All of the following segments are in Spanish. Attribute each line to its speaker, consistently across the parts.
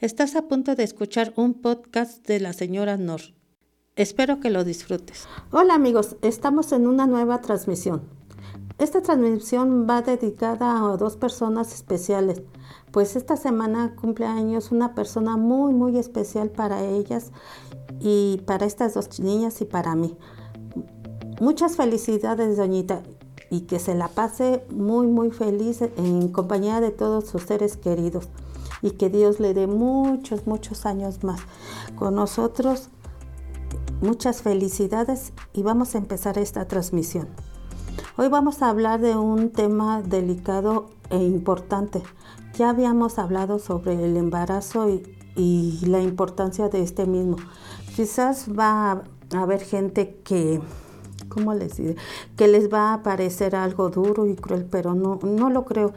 Speaker 1: Estás a punto de escuchar un podcast de la señora Nor. Espero que lo disfrutes.
Speaker 2: Hola amigos, estamos en una nueva transmisión. Esta transmisión va dedicada a dos personas especiales, pues esta semana cumple años una persona muy muy especial para ellas y para estas dos niñas y para mí. Muchas felicidades, doñita, y que se la pase muy muy feliz en compañía de todos sus seres queridos y que Dios le dé muchos, muchos años más con nosotros. Muchas felicidades y vamos a empezar esta transmisión. Hoy vamos a hablar de un tema delicado e importante. Ya habíamos hablado sobre el embarazo y, la importancia de este mismo. Quizás va a haber gente que, ¿cómo les digo? Que les va a parecer algo duro y cruel, pero no, no lo creo.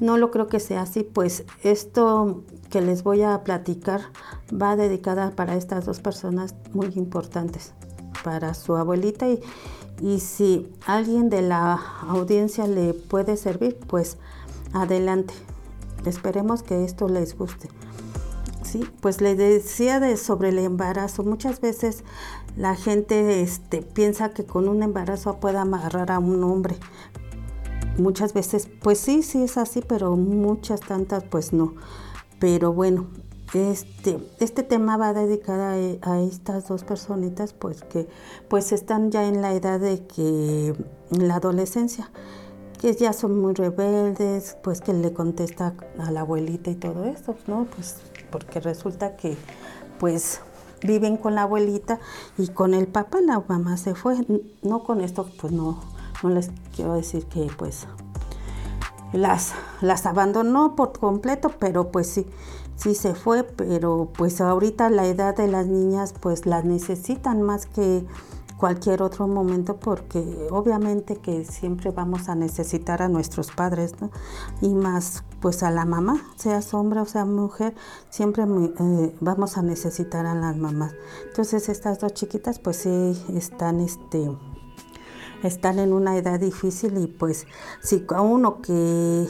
Speaker 2: No lo creo que sea así, pues esto que les voy a platicar va dedicada para estas dos personas muy importantes, para su abuelita y, y si alguien de la audiencia le puede servir, pues adelante. Esperemos que esto les guste. Sí, pues les decía de sobre el embarazo. Muchas veces la gente este, piensa que con un embarazo puede amarrar a un hombre, muchas veces, pues sí, sí es así, pero muchas tantas, pues no. Pero bueno, este, este tema va dedicado a, estas dos personitas, pues que pues están ya en la edad de que, en la adolescencia, que ya son muy rebeldes, pues que le contesta a la abuelita y todo eso, ¿no? Pues porque resulta que, pues viven con la abuelita y con el papá la mamá se fue. No con esto, pues no les quiero decir que pues las, las abandonó por completo, pero pues sí, sí se fue, pero pues ahorita la edad de las niñas pues las necesitan más que cualquier otro momento porque obviamente que siempre vamos a necesitar a nuestros padres, ¿no? Y más pues a la mamá, sea hombre o sea mujer, siempre eh, vamos a necesitar a las mamás. Entonces estas dos chiquitas pues sí están este están en una edad difícil y pues si a uno que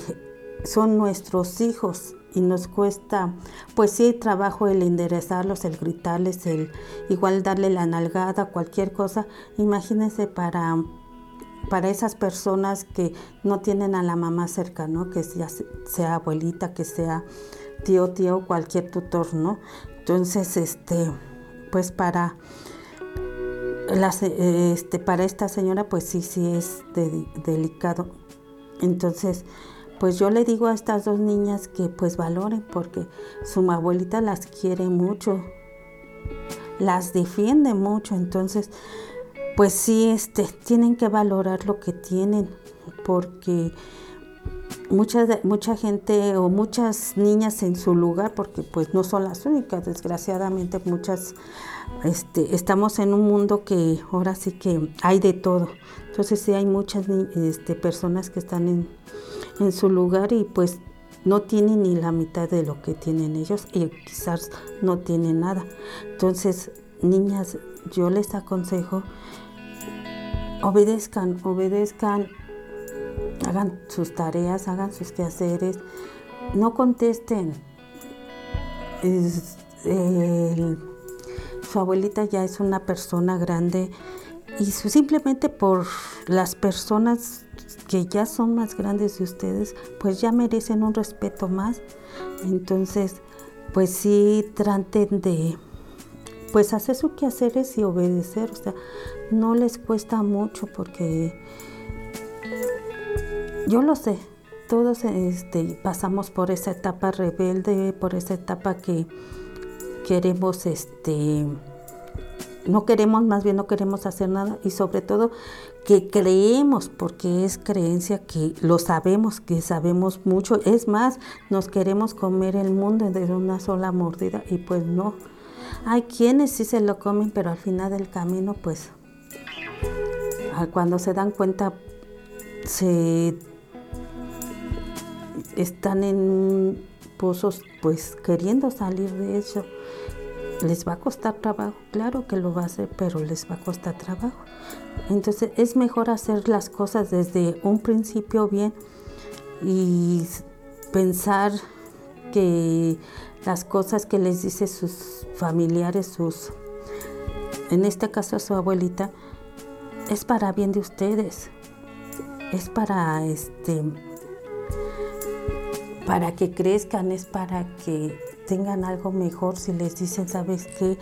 Speaker 2: son nuestros hijos y nos cuesta, pues sí, trabajo el enderezarlos, el gritarles, el igual darle la nalgada, cualquier cosa. Imagínense para, para esas personas que no tienen a la mamá cerca, ¿no? Que sea, sea abuelita, que sea tío, tío, cualquier tutor, ¿no? Entonces, este, pues para este, para esta señora pues sí, sí es delicado. Entonces, pues yo le digo a estas dos niñas que pues valoren porque su abuelita las quiere mucho, las defiende mucho, entonces pues sí, este, tienen que valorar lo que tienen porque mucha, mucha gente o muchas niñas en su lugar, porque pues no son las únicas, desgraciadamente muchas este, estamos en un mundo que ahora sí que hay de todo. Entonces sí hay muchas este, personas que están en, su lugar y pues no tienen ni la mitad de lo que tienen ellos y quizás no tienen nada. Entonces, niñas, yo les aconsejo, obedezcan, obedezcan, hagan sus tareas, hagan sus quehaceres, no contesten. Es, su abuelita ya es una persona grande y simplemente por las personas que ya son más grandes de ustedes, pues ya merecen un respeto más. Entonces, pues sí traten de pues hacer sus quehaceres y obedecer, o sea, no les cuesta mucho porque yo lo sé, todos este, pasamos por esa etapa rebelde, por esa etapa que queremos, este, no queremos, más bien no queremos hacer nada y sobre todo que creemos, porque es creencia que lo sabemos, que sabemos mucho. Es más, nos queremos comer el mundo de una sola mordida y pues no. Hay quienes sí se lo comen, pero al final del camino, pues, cuando se dan cuenta, se están en pozos, pues queriendo salir de eso les va a costar trabajo, claro que lo va a hacer, pero les va a costar trabajo. Entonces es mejor hacer las cosas desde un principio bien y pensar que las cosas que les dice sus familiares, sus, en este caso su abuelita, es para bien de ustedes, es para este, para que crezcan, es para que tengan algo mejor. Si les dicen, sabes qué,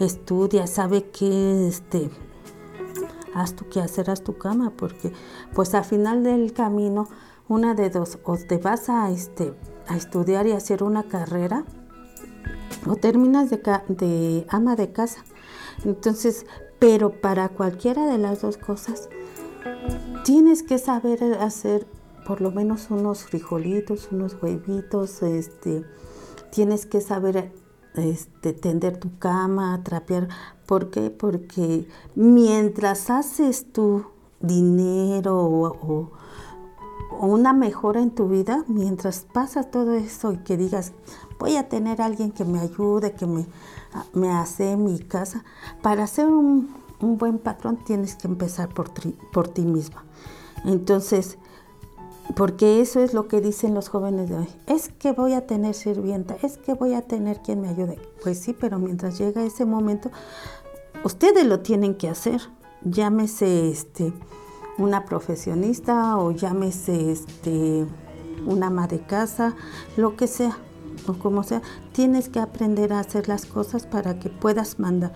Speaker 2: estudia, sabe qué, este, haz tu que hacer, haz tu cama, porque pues al final del camino, una de dos, o te vas a, este, a estudiar y hacer una carrera, o terminas de, de ama de casa. Entonces, pero para cualquiera de las dos cosas, tienes que saber hacer por lo menos unos frijolitos, unos huevitos, este, tienes que saber este, tender tu cama, trapear. ¿Por qué? Porque mientras haces tu dinero o, una mejora en tu vida, mientras pasa todo eso y que digas, voy a tener a alguien que me ayude, que me, me hace mi casa, para ser un, un buen patrón tienes que empezar por, por ti misma. Entonces, porque eso es lo que dicen los jóvenes de hoy. Es que voy a tener sirvienta, es que voy a tener quien me ayude. Pues sí, pero mientras llega ese momento, ustedes lo tienen que hacer. Llámese este, una profesionista o llámese este, una ama de casa, lo que sea, o como sea. Tienes que aprender a hacer las cosas para que puedas mandar.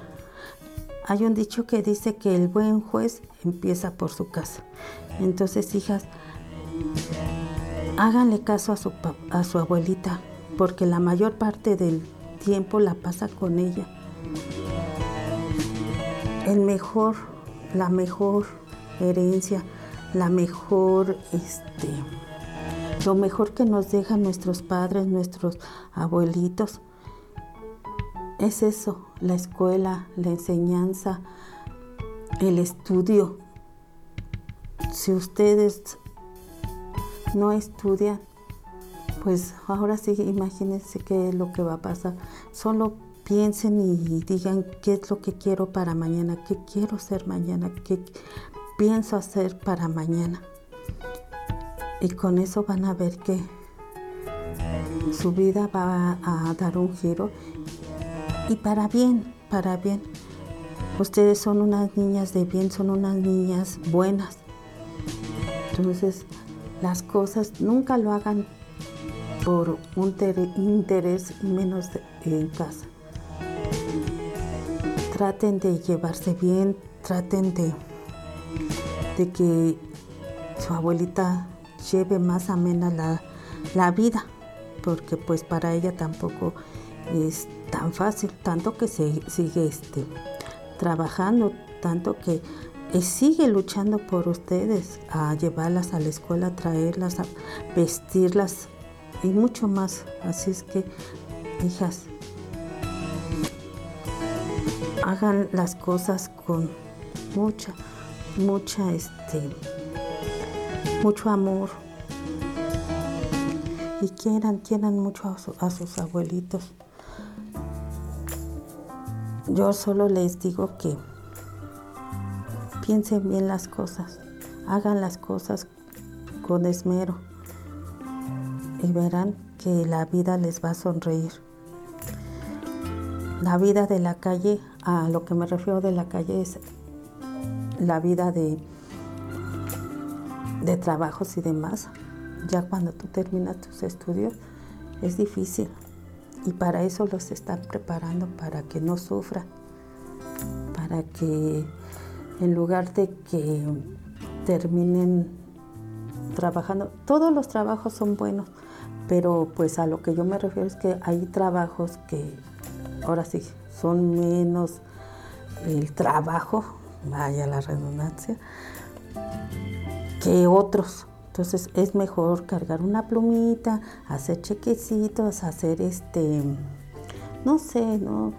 Speaker 2: Hay un dicho que dice que el buen juez empieza por su casa. Entonces, hijas, Háganle caso a su, abuelita, porque la mayor parte del tiempo la pasa con ella. El mejor, la mejor herencia, la mejor, este, lo mejor que nos dejan nuestros padres, nuestros abuelitos, es eso, la escuela, la enseñanza, el estudio. Si ustedes no estudian, pues ahora sí imagínense qué es lo que va a pasar. Solo piensen y digan qué es lo que quiero para mañana, qué quiero ser mañana, qué pienso hacer para mañana. Y con eso van a ver que su vida va a dar un giro y para bien, para bien. Ustedes son unas niñas de bien, son unas niñas buenas. Entonces, las cosas nunca lo hagan por un interés menos en casa. Traten de llevarse bien, traten de, de que su abuelita lleve más amena la, la vida, porque pues para ella tampoco es tan fácil, tanto que se sigue este, trabajando, tanto que sigue luchando por ustedes, a llevarlas a la escuela, a traerlas, a vestirlas y mucho más. Así es que, hijas, hagan las cosas con mucha, mucha, este, mucho amor. Y quieran, quieran mucho a, a sus abuelitos. Yo solo les digo que piensen bien las cosas, hagan las cosas con esmero y verán que la vida les va a sonreír. La vida de la calle, a lo que me refiero de la calle es la vida de, de trabajos y demás. Ya cuando tú terminas tus estudios es difícil y para eso los están preparando para que no sufran, para que en lugar de que terminen trabajando. Todos los trabajos son buenos, pero pues a lo que yo me refiero es que hay trabajos que ahora sí son menos el trabajo, vaya la redundancia, que otros. Entonces es mejor cargar una plumita, hacer chequecitos, hacer este, no sé, ¿no?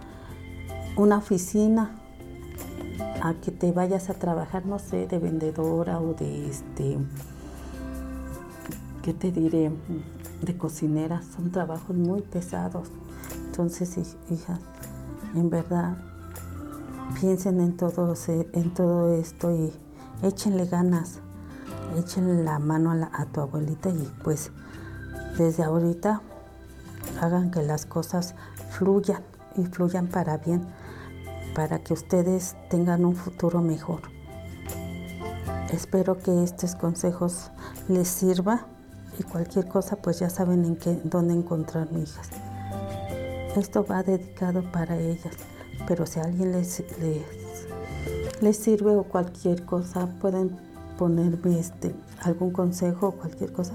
Speaker 2: Una oficina a que te vayas a trabajar, no sé, de vendedora o de este, ¿qué te diré? De cocinera. Son trabajos muy pesados. Entonces, hijas, en verdad, piensen en todo, en todo esto y échenle ganas, échenle la mano a, a tu abuelita y pues desde ahorita hagan que las cosas fluyan y fluyan para bien, para que ustedes tengan un futuro mejor. Espero que estos consejos les sirva y cualquier cosa pues ya saben en qué, dónde encontrar mi hijas. Esto va dedicado para ellas, pero si a alguien les, les, sirve o cualquier cosa, pueden ponerme este, algún consejo o cualquier cosa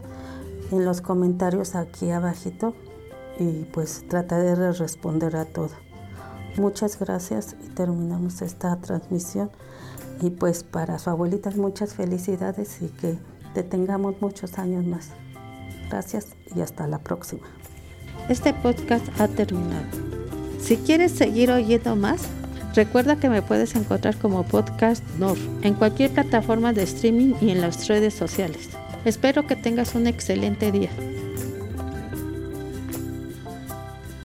Speaker 2: en los comentarios aquí abajito y pues trataré de responder a todo. Muchas gracias y terminamos esta transmisión y pues para su abuelita muchas felicidades y que te tengamos muchos años más. Gracias y hasta la próxima.
Speaker 1: Este podcast ha terminado. Si quieres seguir oyendo más, recuerda que me puedes encontrar como Podcast Nor en cualquier plataforma de streaming y en las redes sociales. Espero que tengas un excelente día.